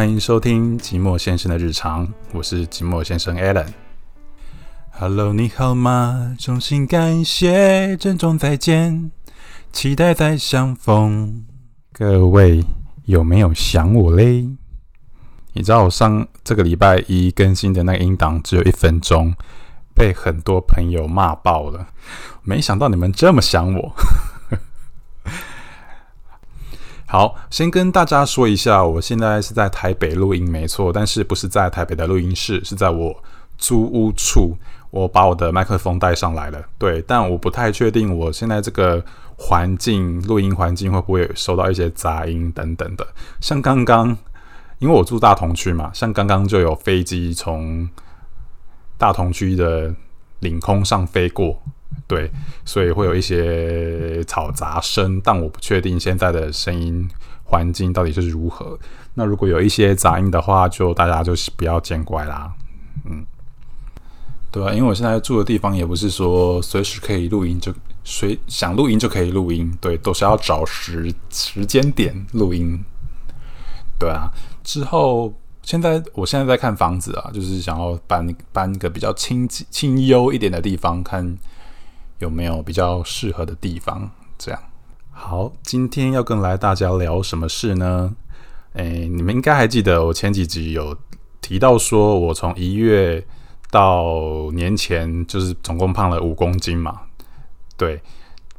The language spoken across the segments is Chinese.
欢迎收听寂寞先生的日常，我是寂寞先生 Alan。Hello，你好吗？衷心感谢，郑重再见，期待再相逢。各位有没有想我嘞？你知道我上这个礼拜一更新的那个音档只有一分钟，被很多朋友骂爆了。没想到你们这么想我。好，先跟大家说一下，我现在是在台北录音，没错，但是不是在台北的录音室，是在我租屋处。我把我的麦克风带上来了，对，但我不太确定我现在这个环境录音环境会不会收到一些杂音等等的。像刚刚，因为我住大同区嘛，像刚刚就有飞机从大同区的领空上飞过。对，所以会有一些嘈杂声，但我不确定现在的声音环境到底是如何。那如果有一些杂音的话，就大家就不要见怪啦。嗯，对啊，因为我现在住的地方也不是说随时可以录音，就随想录音就可以录音。对，都是要找时时间点录音。对啊，之后现在我现在在看房子啊，就是想要搬搬一个比较清清幽一点的地方看。有没有比较适合的地方？这样好，今天要跟来大家聊什么事呢？诶，你们应该还记得我前几集有提到说，我从一月到年前，就是总共胖了五公斤嘛。对，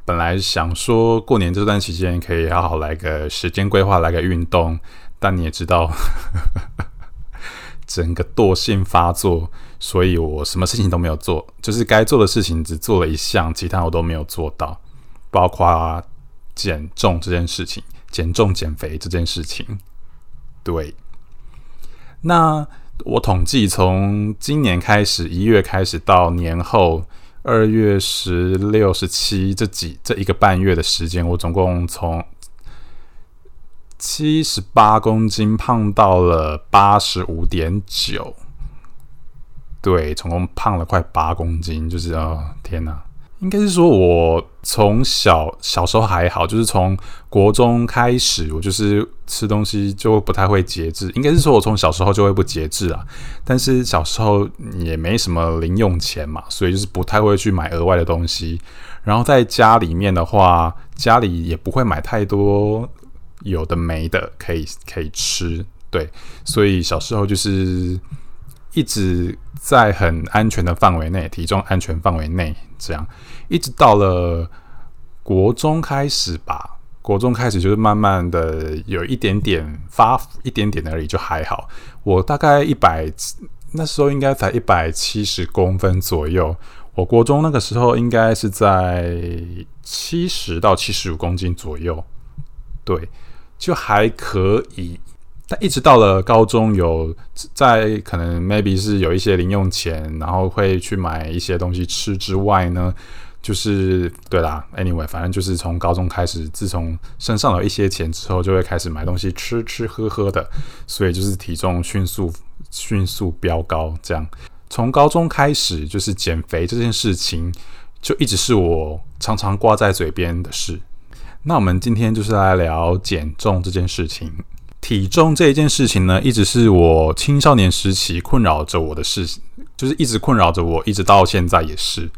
本来想说过年这段期间可以好好来个时间规划，来个运动，但你也知道。整个惰性发作，所以我什么事情都没有做，就是该做的事情只做了一项，其他我都没有做到，包括减重这件事情，减重减肥这件事情。对，那我统计从今年开始一月开始到年后二月十六、十七这几这一个半月的时间，我总共从。七十八公斤胖到了八十五点九，对，总共胖了快八公斤，就是哦，天哪！应该是说，我从小小时候还好，就是从国中开始，我就是吃东西就不太会节制。应该是说我从小时候就会不节制啊，但是小时候也没什么零用钱嘛，所以就是不太会去买额外的东西。然后在家里面的话，家里也不会买太多。有的没的可以可以吃，对，所以小时候就是一直在很安全的范围内，体重安全范围内，这样一直到了国中开始吧，国中开始就是慢慢的有一点点发一点点而已，就还好。我大概一百那时候应该才一百七十公分左右，我国中那个时候应该是在七十到七十五公斤左右，对。就还可以，但一直到了高中，有在可能 maybe 是有一些零用钱，然后会去买一些东西吃之外呢，就是对啦，anyway，反正就是从高中开始，自从身上有一些钱之后，就会开始买东西吃吃喝喝的，所以就是体重迅速迅速飙高。这样从高中开始，就是减肥这件事情，就一直是我常常挂在嘴边的事。那我们今天就是来聊减重这件事情。体重这一件事情呢，一直是我青少年时期困扰着我的事情，就是一直困扰着我，一直到现在也是。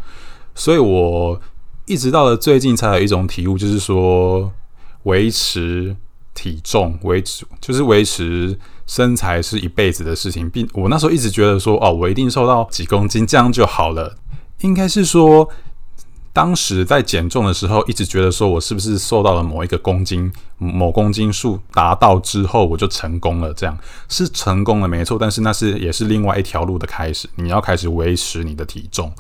所以我一直到了最近才有一种体悟，就是说维持体重、维持就是维持身材是一辈子的事情，并我那时候一直觉得说，哦，我一定瘦到几公斤这样就好了，应该是说。当时在减重的时候，一直觉得说我是不是瘦到了某一个公斤、某公斤数达到之后，我就成功了？这样是成功了，没错。但是那是也是另外一条路的开始。你要开始维持你的体重，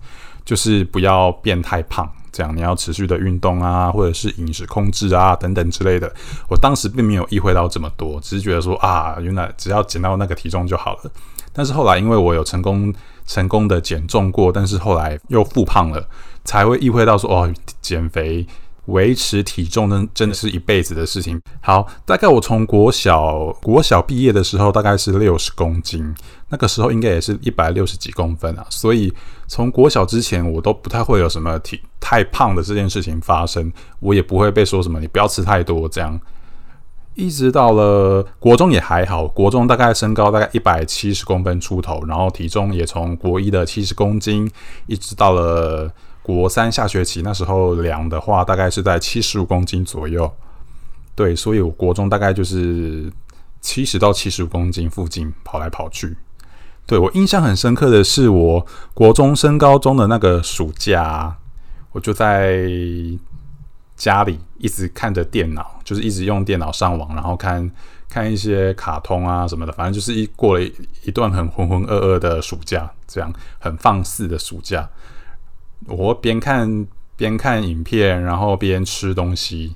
就是不要变太胖。这样你要持续的运动啊，或者是饮食控制啊等等之类的。我当时并没有意会到这么多，只是觉得说啊，原来只要减到那个体重就好了。但是后来因为我有成功成功的减重过，但是后来又复胖了。才会意会到说哦，减肥维持体重真真的是一辈子的事情。好，大概我从国小国小毕业的时候，大概是六十公斤，那个时候应该也是一百六十几公分啊。所以从国小之前，我都不太会有什么体太胖的这件事情发生，我也不会被说什么你不要吃太多这样。一直到了国中也还好，国中大概身高大概一百七十公分出头，然后体重也从国一的七十公斤，一直到了国三下学期，那时候量的话大概是在七十五公斤左右。对，所以我国中大概就是七十到七十五公斤附近跑来跑去。对我印象很深刻的是，我国中升高中的那个暑假，我就在家里一直看着电脑，就是一直用电脑上网，然后看看一些卡通啊什么的，反正就是一过了一段很浑浑噩噩的暑假，这样很放肆的暑假。我边看边看影片，然后边吃东西。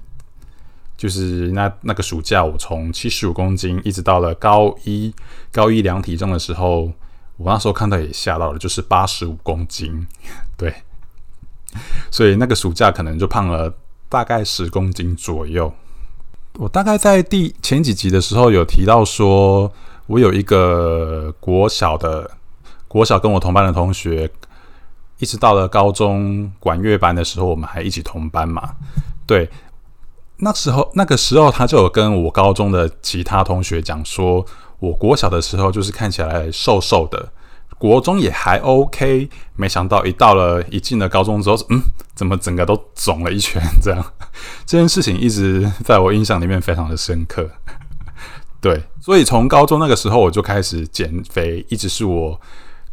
就是那那个暑假，我从七十五公斤一直到了高一，高一量体重的时候，我那时候看到也吓到了，就是八十五公斤，对，所以那个暑假可能就胖了大概十公斤左右。我大概在第前几集的时候有提到说，我有一个国小的国小跟我同班的同学，一直到了高中管乐班的时候，我们还一起同班嘛，对。那时候，那个时候，他就有跟我高中的其他同学讲说，我国小的时候就是看起来瘦瘦的，国中也还 OK。没想到一到了一进了高中之后，嗯，怎么整个都肿了一圈？这样 这件事情一直在我印象里面非常的深刻。对，所以从高中那个时候我就开始减肥，一直是我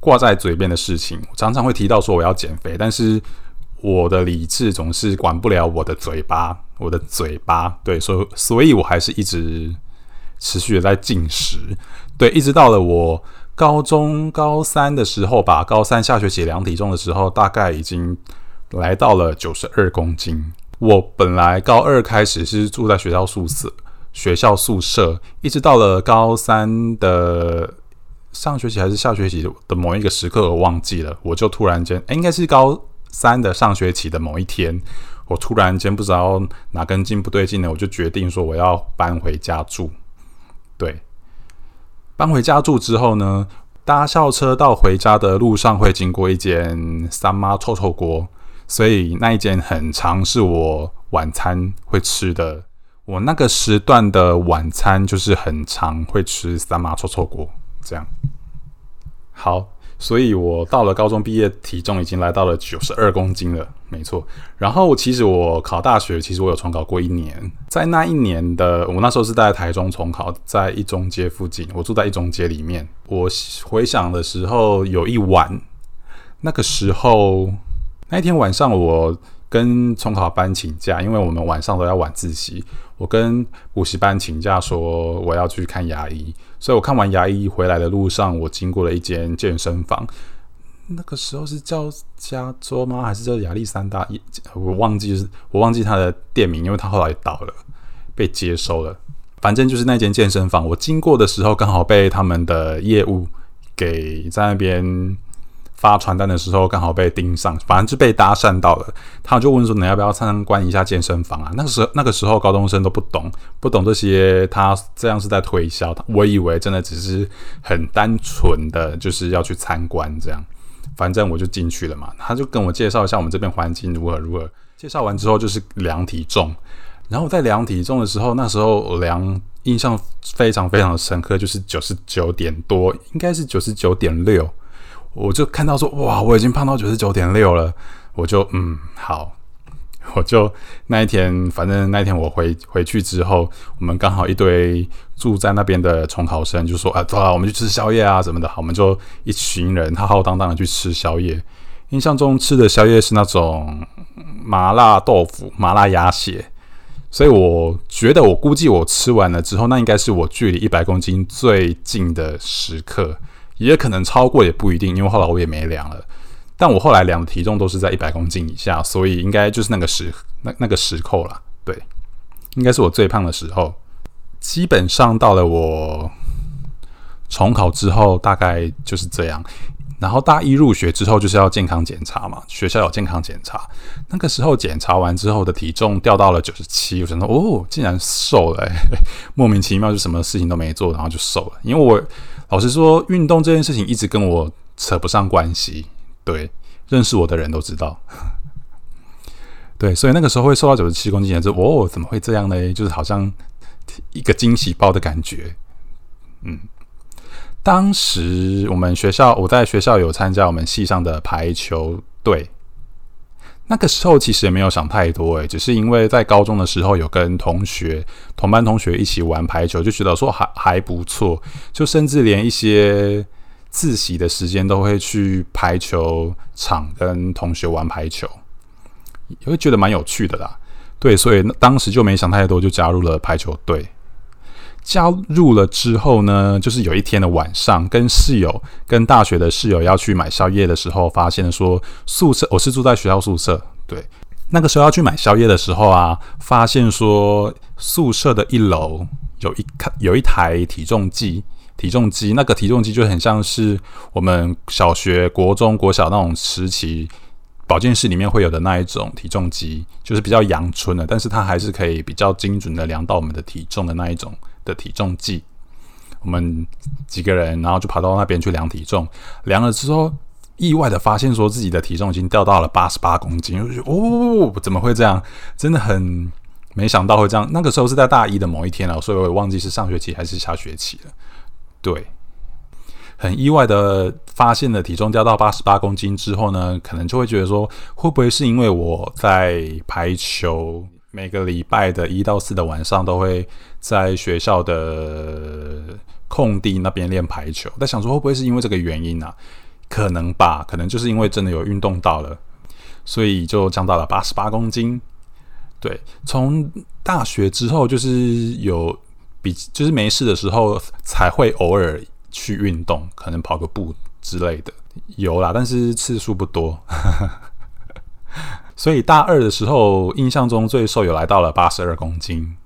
挂在嘴边的事情。常常会提到说我要减肥，但是。我的理智总是管不了我的嘴巴，我的嘴巴对，所以所以我还是一直持续的在进食，对，一直到了我高中高三的时候吧，高三下学期量体重的时候，大概已经来到了九十二公斤。我本来高二开始是住在学校宿舍，学校宿舍，一直到了高三的上学期还是下学期的某一个时刻，我忘记了，我就突然间，应该是高。三的上学期的某一天，我突然间不知道哪根筋不对劲了，我就决定说我要搬回家住。对，搬回家住之后呢，搭校车到回家的路上会经过一间三妈臭臭锅，所以那一间很长是我晚餐会吃的。我那个时段的晚餐就是很长会吃三妈臭臭锅，这样好。所以我到了高中毕业，体重已经来到了九十二公斤了，没错。然后其实我考大学，其实我有重考过一年，在那一年的我那时候是在台中重考，在一中街附近，我住在一中街里面。我回想的时候，有一晚，那个时候那一天晚上，我跟重考班请假，因为我们晚上都要晚自习。我跟补习班请假说我要去看牙医，所以我看完牙医回来的路上，我经过了一间健身房。那个时候是叫加州吗？还是叫亚历山大？我忘记，我忘记他的店名，因为他后来倒了，被接收了。反正就是那间健身房，我经过的时候刚好被他们的业务给在那边。发传单的时候刚好被盯上，反正就被搭讪到了。他就问说：“你要不要参观一下健身房啊？”那个时候，那个时候高中生都不懂，不懂这些。他这样是在推销，我以为真的只是很单纯的就是要去参观这样。反正我就进去了嘛。他就跟我介绍一下我们这边环境如何如何。介绍完之后就是量体重，然后在量体重的时候，那时候量印象非常非常深刻，就是九十九点多，应该是九十九点六。我就看到说，哇，我已经胖到九十九点六了，我就嗯好，我就那一天，反正那一天我回回去之后，我们刚好一堆住在那边的重考生就说啊，走啊，我们去吃宵夜啊什么的，好，我们就一群人浩浩荡荡的去吃宵夜。印象中吃的宵夜是那种麻辣豆腐、麻辣鸭血，所以我觉得我估计我吃完了之后，那应该是我距离一百公斤最近的时刻。也可能超过，也不一定，因为后来我也没量了。但我后来量的体重都是在一百公斤以下，所以应该就是那个时那那个时扣了。对，应该是我最胖的时候。基本上到了我重考之后，大概就是这样。然后大一入学之后就是要健康检查嘛，学校有健康检查。那个时候检查完之后的体重掉到了九十七，我想说哦，竟然瘦了，莫名其妙就什么事情都没做，然后就瘦了，因为我。老实说，运动这件事情一直跟我扯不上关系。对，认识我的人都知道。对，所以那个时候会瘦到九十七公斤，就哦，怎么会这样呢？就是好像一个惊喜包的感觉。嗯，当时我们学校，我在学校有参加我们系上的排球队。那个时候其实也没有想太多，诶，只是因为在高中的时候有跟同学、同班同学一起玩排球，就觉得说还还不错，就甚至连一些自习的时间都会去排球场跟同学玩排球，也会觉得蛮有趣的啦。对，所以当时就没想太多，就加入了排球队。加入了之后呢，就是有一天的晚上，跟室友、跟大学的室友要去买宵夜的时候，发现说宿舍我是住在学校宿舍，对，那个时候要去买宵夜的时候啊，发现说宿舍的一楼有一台有一台体重计，体重机那个体重机就很像是我们小学、国中、国小那种时期保健室里面会有的那一种体重机，就是比较阳春的，但是它还是可以比较精准的量到我们的体重的那一种。的体重计，我们几个人，然后就跑到那边去量体重，量了之后，意外的发现说自己的体重已经掉到了八十八公斤，哦，怎么会这样？真的很没想到会这样。那个时候是在大一的某一天了，所以我也忘记是上学期还是下学期了。对，很意外的发现了体重掉到八十八公斤之后呢，可能就会觉得说，会不会是因为我在排球？每个礼拜的一到四的晚上，都会在学校的空地那边练排球。在想说，会不会是因为这个原因呢？可能吧，可能就是因为真的有运动到了，所以就降到了八十八公斤。对，从大学之后，就是有比就是没事的时候才会偶尔去运动，可能跑个步之类的，有啦，但是次数不多。所以大二的时候，印象中最瘦有来到了八十二公斤。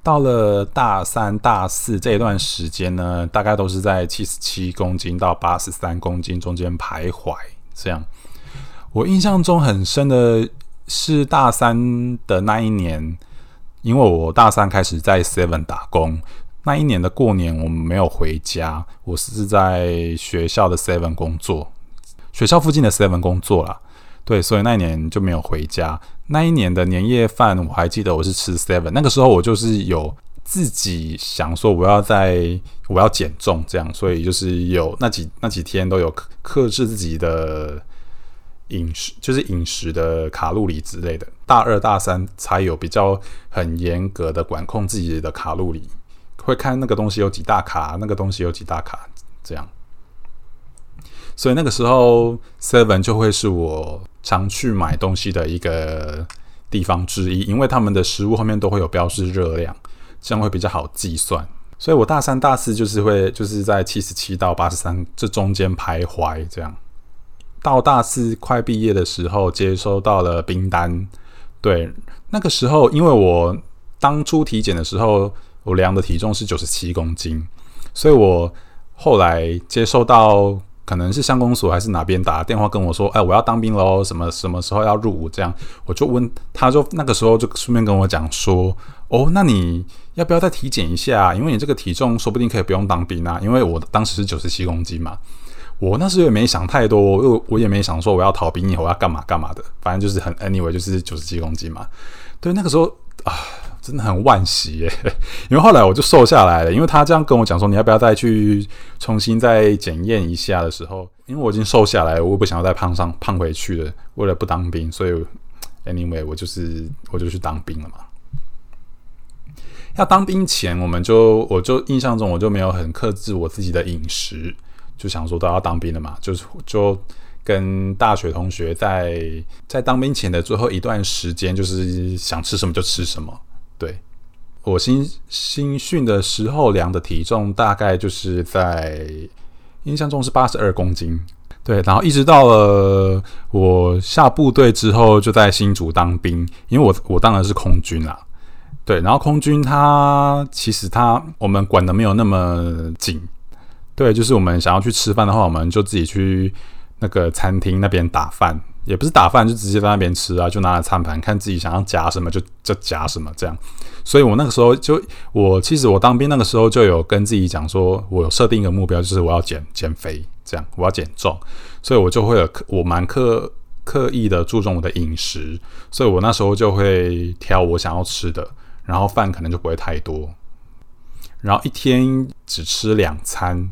到了大三、大四这一段时间呢，大概都是在七十七公斤到八十三公斤中间徘徊。这样，我印象中很深的是大三的那一年，因为我大三开始在 Seven 打工，那一年的过年我们没有回家，我是在学校的 Seven 工作，学校附近的 Seven 工作啦。对，所以那一年就没有回家。那一年的年夜饭，我还记得我是吃 seven。那个时候我就是有自己想说，我要在我要减重这样，所以就是有那几那几天都有克制自己的饮食，就是饮食的卡路里之类的。大二大三才有比较很严格的管控自己的卡路里，会看那个东西有几大卡，那个东西有几大卡这样。所以那个时候，Seven 就会是我常去买东西的一个地方之一，因为他们的食物后面都会有标示热量，这样会比较好计算。所以我大三、大四就是会就是在七十七到八十三这中间徘徊，这样。到大四快毕业的时候，接收到了冰单。对，那个时候因为我当初体检的时候，我量的体重是九十七公斤，所以我后来接收到。可能是乡公所还是哪边打电话跟我说，哎，我要当兵喽，什么什么时候要入伍？这样，我就问，他就那个时候就顺便跟我讲说，哦，那你要不要再体检一下？因为你这个体重说不定可以不用当兵啊。因为我当时是九十七公斤嘛，我那时候也没想太多，又我也没想说我要逃兵以后要干嘛干嘛的，反正就是很 anyway，就是九十七公斤嘛。对，那个时候啊。真的很惋惜耶，因为后来我就瘦下来了。因为他这样跟我讲说，你要不要再去重新再检验一下的时候，因为我已经瘦下来，我不想要再胖上胖回去了。为了不当兵，所以 anyway 我就是我就去当兵了嘛。要当兵前，我们就我就印象中我就没有很克制我自己的饮食，就想说都要当兵了嘛，就是就跟大学同学在在当兵前的最后一段时间，就是想吃什么就吃什么。对，我新新训的时候量的体重大概就是在印象中是八十二公斤。对，然后一直到了我下部队之后，就在新竹当兵，因为我我当然是空军啦。对，然后空军他其实他我们管的没有那么紧。对，就是我们想要去吃饭的话，我们就自己去那个餐厅那边打饭。也不是打饭，就直接在那边吃啊，就拿着餐盘看自己想要夹什么就就夹什么这样。所以我那个时候就我其实我当兵那个时候就有跟自己讲说，我有设定一个目标，就是我要减减肥，这样我要减重，所以我就会有我蛮刻刻意的注重我的饮食，所以我那时候就会挑我想要吃的，然后饭可能就不会太多，然后一天只吃两餐。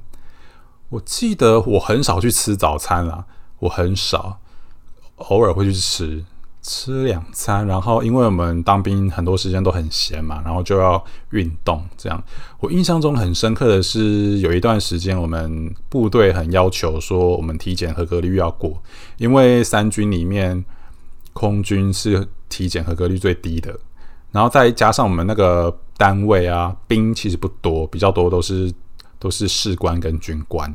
我记得我很少去吃早餐啦，我很少，偶尔会去吃。吃两餐，然后因为我们当兵很多时间都很闲嘛，然后就要运动。这样，我印象中很深刻的是，有一段时间我们部队很要求说，我们体检合格率要过，因为三军里面空军是体检合格率最低的，然后再加上我们那个单位啊，兵其实不多，比较多都是都是士官跟军官。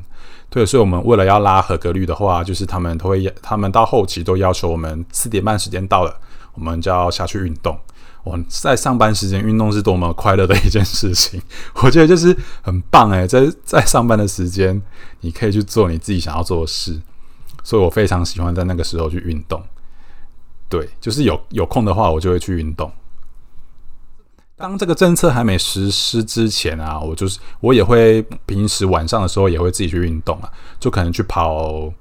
对，所以我们为了要拉合格率的话，就是他们都会，他们到后期都要求我们四点半时间到了，我们就要下去运动。我们在上班时间运动是多么快乐的一件事情，我觉得就是很棒诶，在在上班的时间，你可以去做你自己想要做的事，所以我非常喜欢在那个时候去运动。对，就是有有空的话，我就会去运动。当这个政策还没实施之前啊，我就是我也会平时晚上的时候也会自己去运动啊，就可能去跑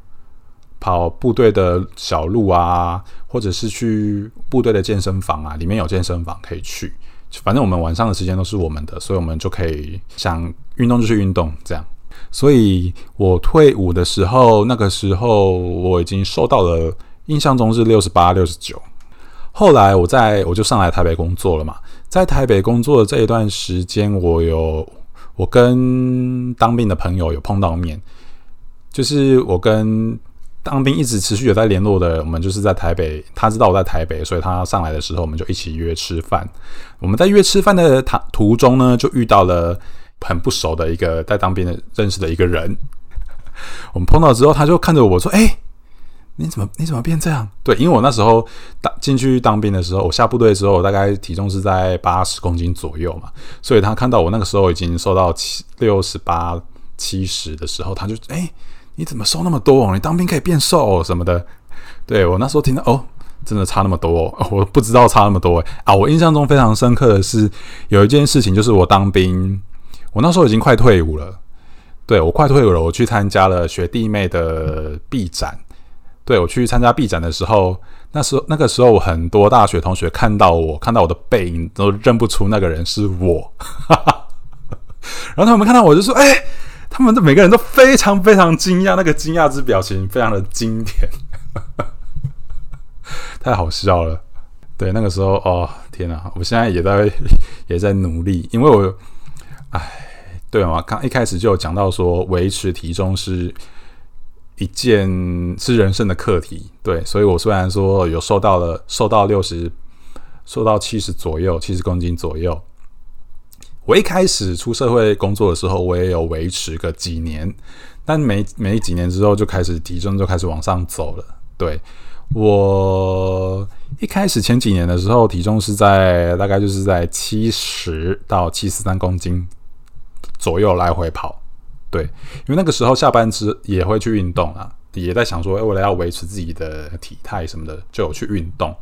跑部队的小路啊，或者是去部队的健身房啊，里面有健身房可以去。反正我们晚上的时间都是我们的，所以我们就可以想运动就去运动这样。所以我退伍的时候，那个时候我已经瘦到了，印象中是六十八、六十九。后来我在我就上来台北工作了嘛。在台北工作的这一段时间，我有我跟当兵的朋友有碰到面，就是我跟当兵一直持续有在联络的，我们就是在台北，他知道我在台北，所以他上来的时候，我们就一起约吃饭。我们在约吃饭的途途中呢，就遇到了很不熟的一个在当兵的认识的一个人。我们碰到之后，他就看着我说：“哎。”你怎么你怎么变这样？对，因为我那时候当进去当兵的时候，我下部队的时候，我，大概体重是在八十公斤左右嘛，所以他看到我那个时候已经瘦到七六十八七十的时候，他就哎，你怎么瘦那么多哦？你当兵可以变瘦什么的？对我那时候听到哦，真的差那么多哦，我不知道差那么多啊！我印象中非常深刻的是有一件事情，就是我当兵，我那时候已经快退伍了，对我快退伍了，我去参加了学弟妹的臂展。对我去参加 B 展的时候，那时候那个时候，很多大学同学看到我，看到我的背影，都认不出那个人是我。然后他们看到我就说：“哎，他们的每个人都非常非常惊讶，那个惊讶之表情非常的经典，太好笑了。”对，那个时候，哦，天哪！我现在也在也在努力，因为我，哎，对嘛，刚一开始就有讲到说，维持体重是。一件是人生的课题，对，所以我虽然说有瘦到了，瘦到六十，瘦到七十左右，七十公斤左右。我一开始出社会工作的时候，我也有维持个几年，但没没几年之后就开始体重就开始往上走了。对我一开始前几年的时候，体重是在大概就是在七十到七十三公斤左右来回跑。对，因为那个时候下班之也会去运动啊，也在想说，为了要维持自己的体态什么的，就有去运动。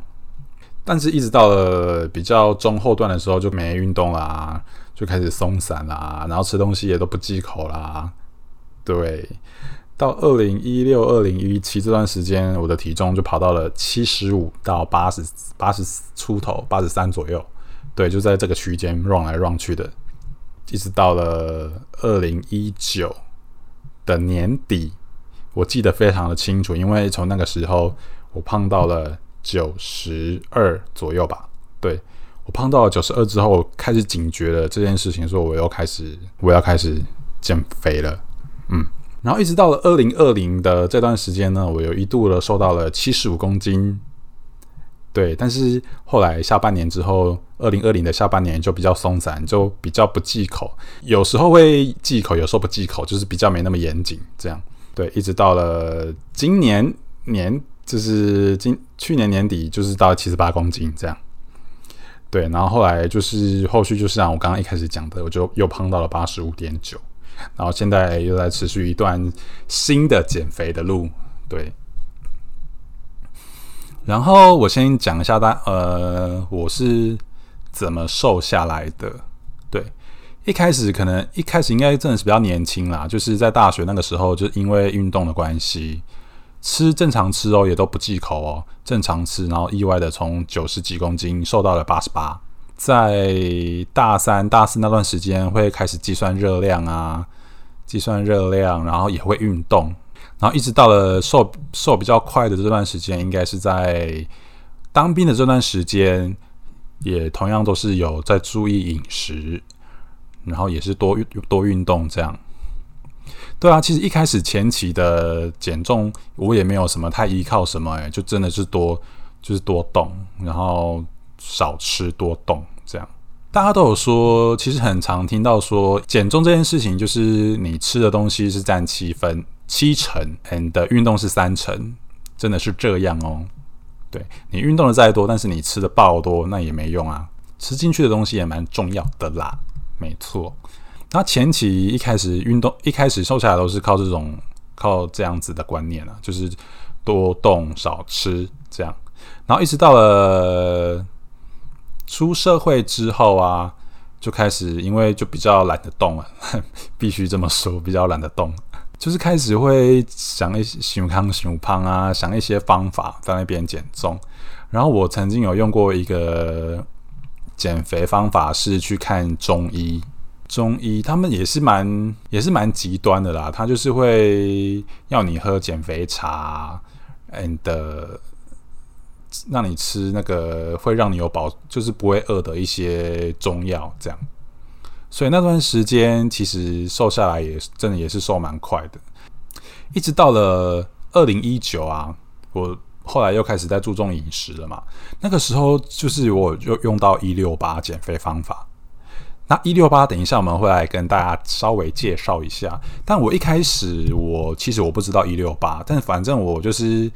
但是，一直到了比较中后段的时候，就没运动啦，就开始松散啦，然后吃东西也都不忌口啦。对，到二零一六、二零一七这段时间，我的体重就跑到了七十五到八十八十出头，八十三左右。对，就在这个区间 run 来 run 去的。一直到了二零一九的年底，我记得非常的清楚，因为从那个时候我胖到了九十二左右吧。对我胖到了九十二之后，我开始警觉了这件事情，说我又开始我要开始减肥了。嗯，然后一直到了二零二零的这段时间呢，我有一度的瘦到了七十五公斤。对，但是后来下半年之后，二零二零的下半年就比较松散，就比较不忌口，有时候会忌口，有时候不忌口，就是比较没那么严谨。这样，对，一直到了今年年，就是今去年年底，就是到七十八公斤这样。对，然后后来就是后续就是像我刚刚一开始讲的，我就又胖到了八十五点九，然后现在又在持续一段新的减肥的路，对。然后我先讲一下，大呃，我是怎么瘦下来的。对，一开始可能一开始应该真的是比较年轻啦，就是在大学那个时候，就因为运动的关系，吃正常吃哦，也都不忌口哦，正常吃，然后意外的从九十几公斤瘦到了八十八，在大三、大四那段时间会开始计算热量啊，计算热量，然后也会运动，然后一直到了瘦瘦比较快的这段时间，应该是在当兵的这段时间，也同样都是有在注意饮食，然后也是多运多运动这样。对啊，其实一开始前期的减重，我也没有什么太依靠什么，哎，就真的是多就是多动，然后。少吃多动，这样大家都有说，其实很常听到说减重这件事情，就是你吃的东西是占七分七成，and 运动是三成，真的是这样哦。对你运动的再多，但是你吃的爆多，那也没用啊。吃进去的东西也蛮重要的啦，没错。那前期一开始运动，一开始瘦下来都是靠这种靠这样子的观念啊，就是多动少吃这样，然后一直到了。出社会之后啊，就开始因为就比较懒得动了，必须这么说，比较懒得动，就是开始会想一些想康想胖啊，想一些方法在那边减重。然后我曾经有用过一个减肥方法，是去看中医。中医他们也是蛮也是蛮极端的啦，他就是会要你喝减肥茶，and 让你吃那个会让你有饱，就是不会饿的一些中药，这样。所以那段时间其实瘦下来也真的也是瘦蛮快的。一直到了二零一九啊，我后来又开始在注重饮食了嘛。那个时候就是我又用到一六八减肥方法。那一六八，等一下我们会来跟大家稍微介绍一下。但我一开始我其实我不知道一六八，但反正我就是。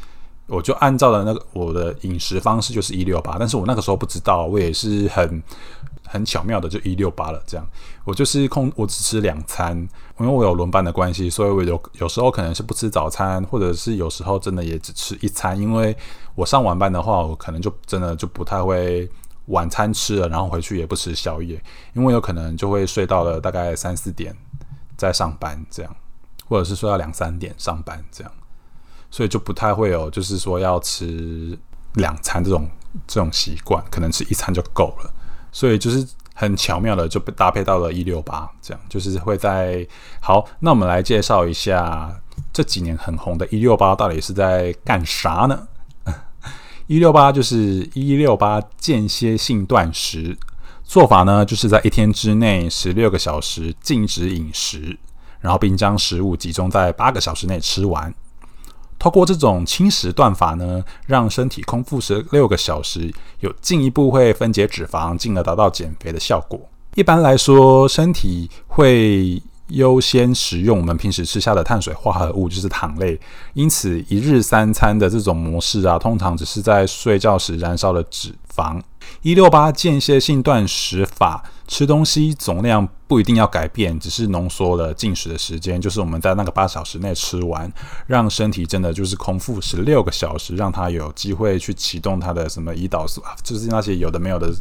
我就按照了那个我的饮食方式就是一六八，但是我那个时候不知道，我也是很很巧妙的就一六八了。这样，我就是空，我只吃两餐，因为我有轮班的关系，所以我有有时候可能是不吃早餐，或者是有时候真的也只吃一餐。因为我上晚班的话，我可能就真的就不太会晚餐吃了，然后回去也不吃宵夜，因为有可能就会睡到了大概三四点再上班这样，或者是睡到两三点上班这样。所以就不太会有，就是说要吃两餐这种这种习惯，可能吃一餐就够了。所以就是很巧妙的就被搭配到了一六八，这样就是会在好。那我们来介绍一下这几年很红的一六八到底是在干啥呢？一六八就是一六八间歇性断食做法呢，就是在一天之内十六个小时禁止饮食，然后并将食物集中在八个小时内吃完。透过这种轻食断法呢，让身体空腹十六个小时，有进一步会分解脂肪，进而达到减肥的效果。一般来说，身体会优先食用我们平时吃下的碳水化合物，就是糖类。因此，一日三餐的这种模式啊，通常只是在睡觉时燃烧了脂肪。一六八间歇性断食法。吃东西总量不一定要改变，只是浓缩了进食的时间，就是我们在那个八小时内吃完，让身体真的就是空腹十六个小时，让它有机会去启动它的什么胰岛素啊，就是那些有的没有的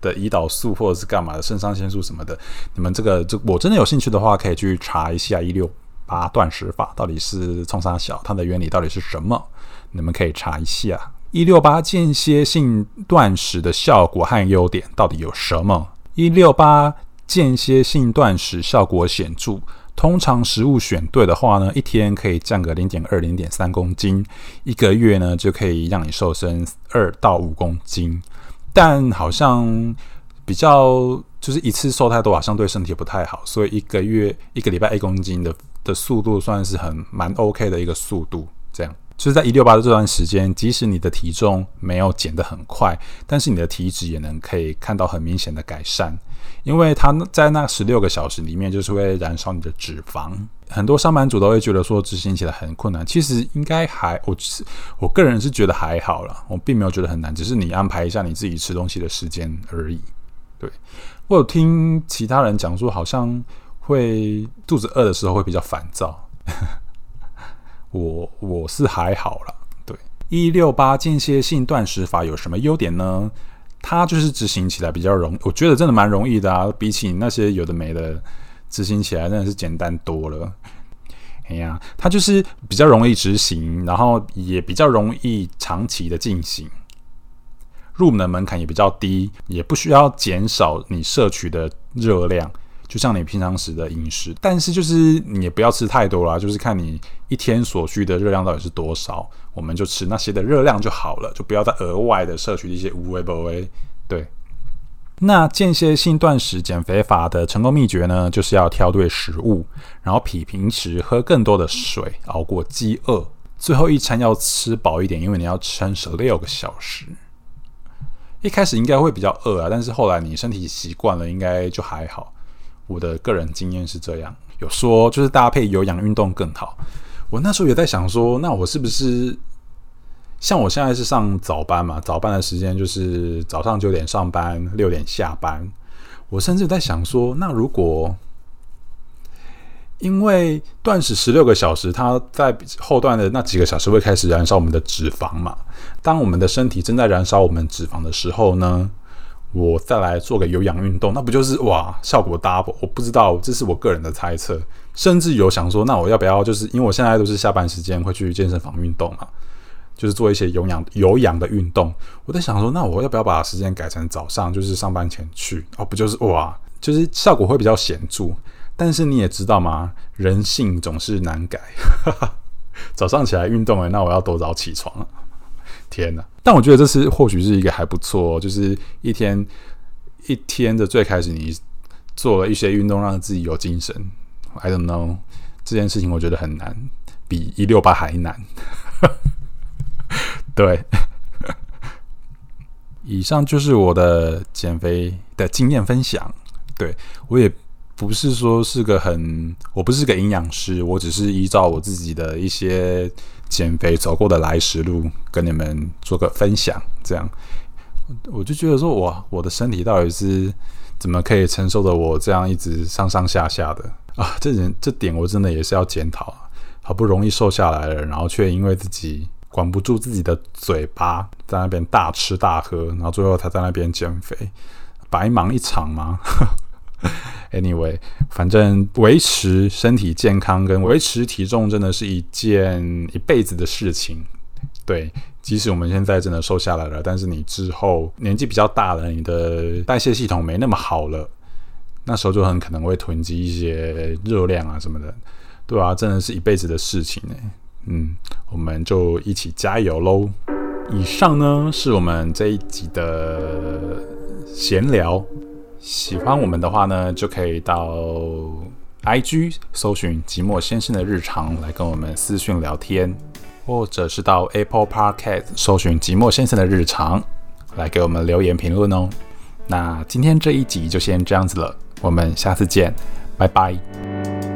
的胰岛素或者是干嘛的肾上腺素什么的。你们这个这我真的有兴趣的话，可以去查一下一六八断食法到底是冲啥小，它的原理到底是什么？你们可以查一下一六八间歇性断食的效果和优点到底有什么。一六八间歇性断食效果显著，通常食物选对的话呢，一天可以降个零点二、零点三公斤，一个月呢就可以让你瘦身二到五公斤。但好像比较就是一次瘦太多，好像对身体不太好，所以一个月一个礼拜一公斤的的速度算是很蛮 OK 的一个速度，就是在一六八的这段时间，即使你的体重没有减得很快，但是你的体脂也能可以看到很明显的改善，因为它在那十六个小时里面就是会燃烧你的脂肪。很多上班族都会觉得说执行起来很困难，其实应该还我我个人是觉得还好了，我并没有觉得很难，只是你安排一下你自己吃东西的时间而已。对我有听其他人讲说，好像会肚子饿的时候会比较烦躁。我我是还好了，对一六八间歇性断食法有什么优点呢？它就是执行起来比较容，我觉得真的蛮容易的啊，比起那些有的没的，执行起来真的是简单多了。哎呀，它就是比较容易执行，然后也比较容易长期的进行。入门门槛也比较低，也不需要减少你摄取的热量，就像你平常时的饮食。但是就是你也不要吃太多啦，就是看你一天所需的热量到底是多少，我们就吃那些的热量就好了，就不要再额外的摄取一些无微不为。对，那间歇性断食减肥法的成功秘诀呢，就是要挑对食物，然后比平时喝更多的水，熬过饥饿。最后一餐要吃饱一点，因为你要撑十六个小时。一开始应该会比较饿啊，但是后来你身体习惯了，应该就还好。我的个人经验是这样，有说就是搭配有氧运动更好。我那时候也在想说，那我是不是像我现在是上早班嘛？早班的时间就是早上九点上班，六点下班。我甚至在想说，那如果因为断食十六个小时，它在后段的那几个小时会开始燃烧我们的脂肪嘛？当我们的身体正在燃烧我们脂肪的时候呢，我再来做个有氧运动，那不就是哇效果 double？我不知道，这是我个人的猜测。甚至有想说，那我要不要就是因为我现在都是下班时间会去健身房运动嘛，就是做一些有氧有氧的运动。我在想说，那我要不要把时间改成早上，就是上班前去？哦，不就是哇，就是效果会比较显著。但是你也知道吗？人性总是难改。早上起来运动诶，那我要多早起床？天呐！但我觉得这是或许是一个还不错，就是一天一天的最开始，你做了一些运动，让自己有精神。I don't know 这件事情，我觉得很难，比一六八还难。对，以上就是我的减肥的经验分享。对我也。不是说是个很，我不是个营养师，我只是依照我自己的一些减肥走过的来时路，跟你们做个分享。这样，我就觉得说，哇，我的身体到底是怎么可以承受的我这样一直上上下下的啊？这人这点我真的也是要检讨。好不容易瘦下来了，然后却因为自己管不住自己的嘴巴，在那边大吃大喝，然后最后他在那边减肥，白忙一场吗 ？Anyway，反正维持身体健康跟维持体重真的是一件一辈子的事情。对，即使我们现在真的瘦下来了，但是你之后年纪比较大了，你的代谢系统没那么好了，那时候就很可能会囤积一些热量啊什么的，对啊，真的是一辈子的事情呢。嗯，我们就一起加油喽！以上呢是我们这一集的闲聊。喜欢我们的话呢，就可以到 I G 搜寻“寂寞先生的日常”来跟我们私讯聊天，或者是到 Apple Podcast 搜寻“寂寞先生的日常”来给我们留言评论哦。那今天这一集就先这样子了，我们下次见，拜拜。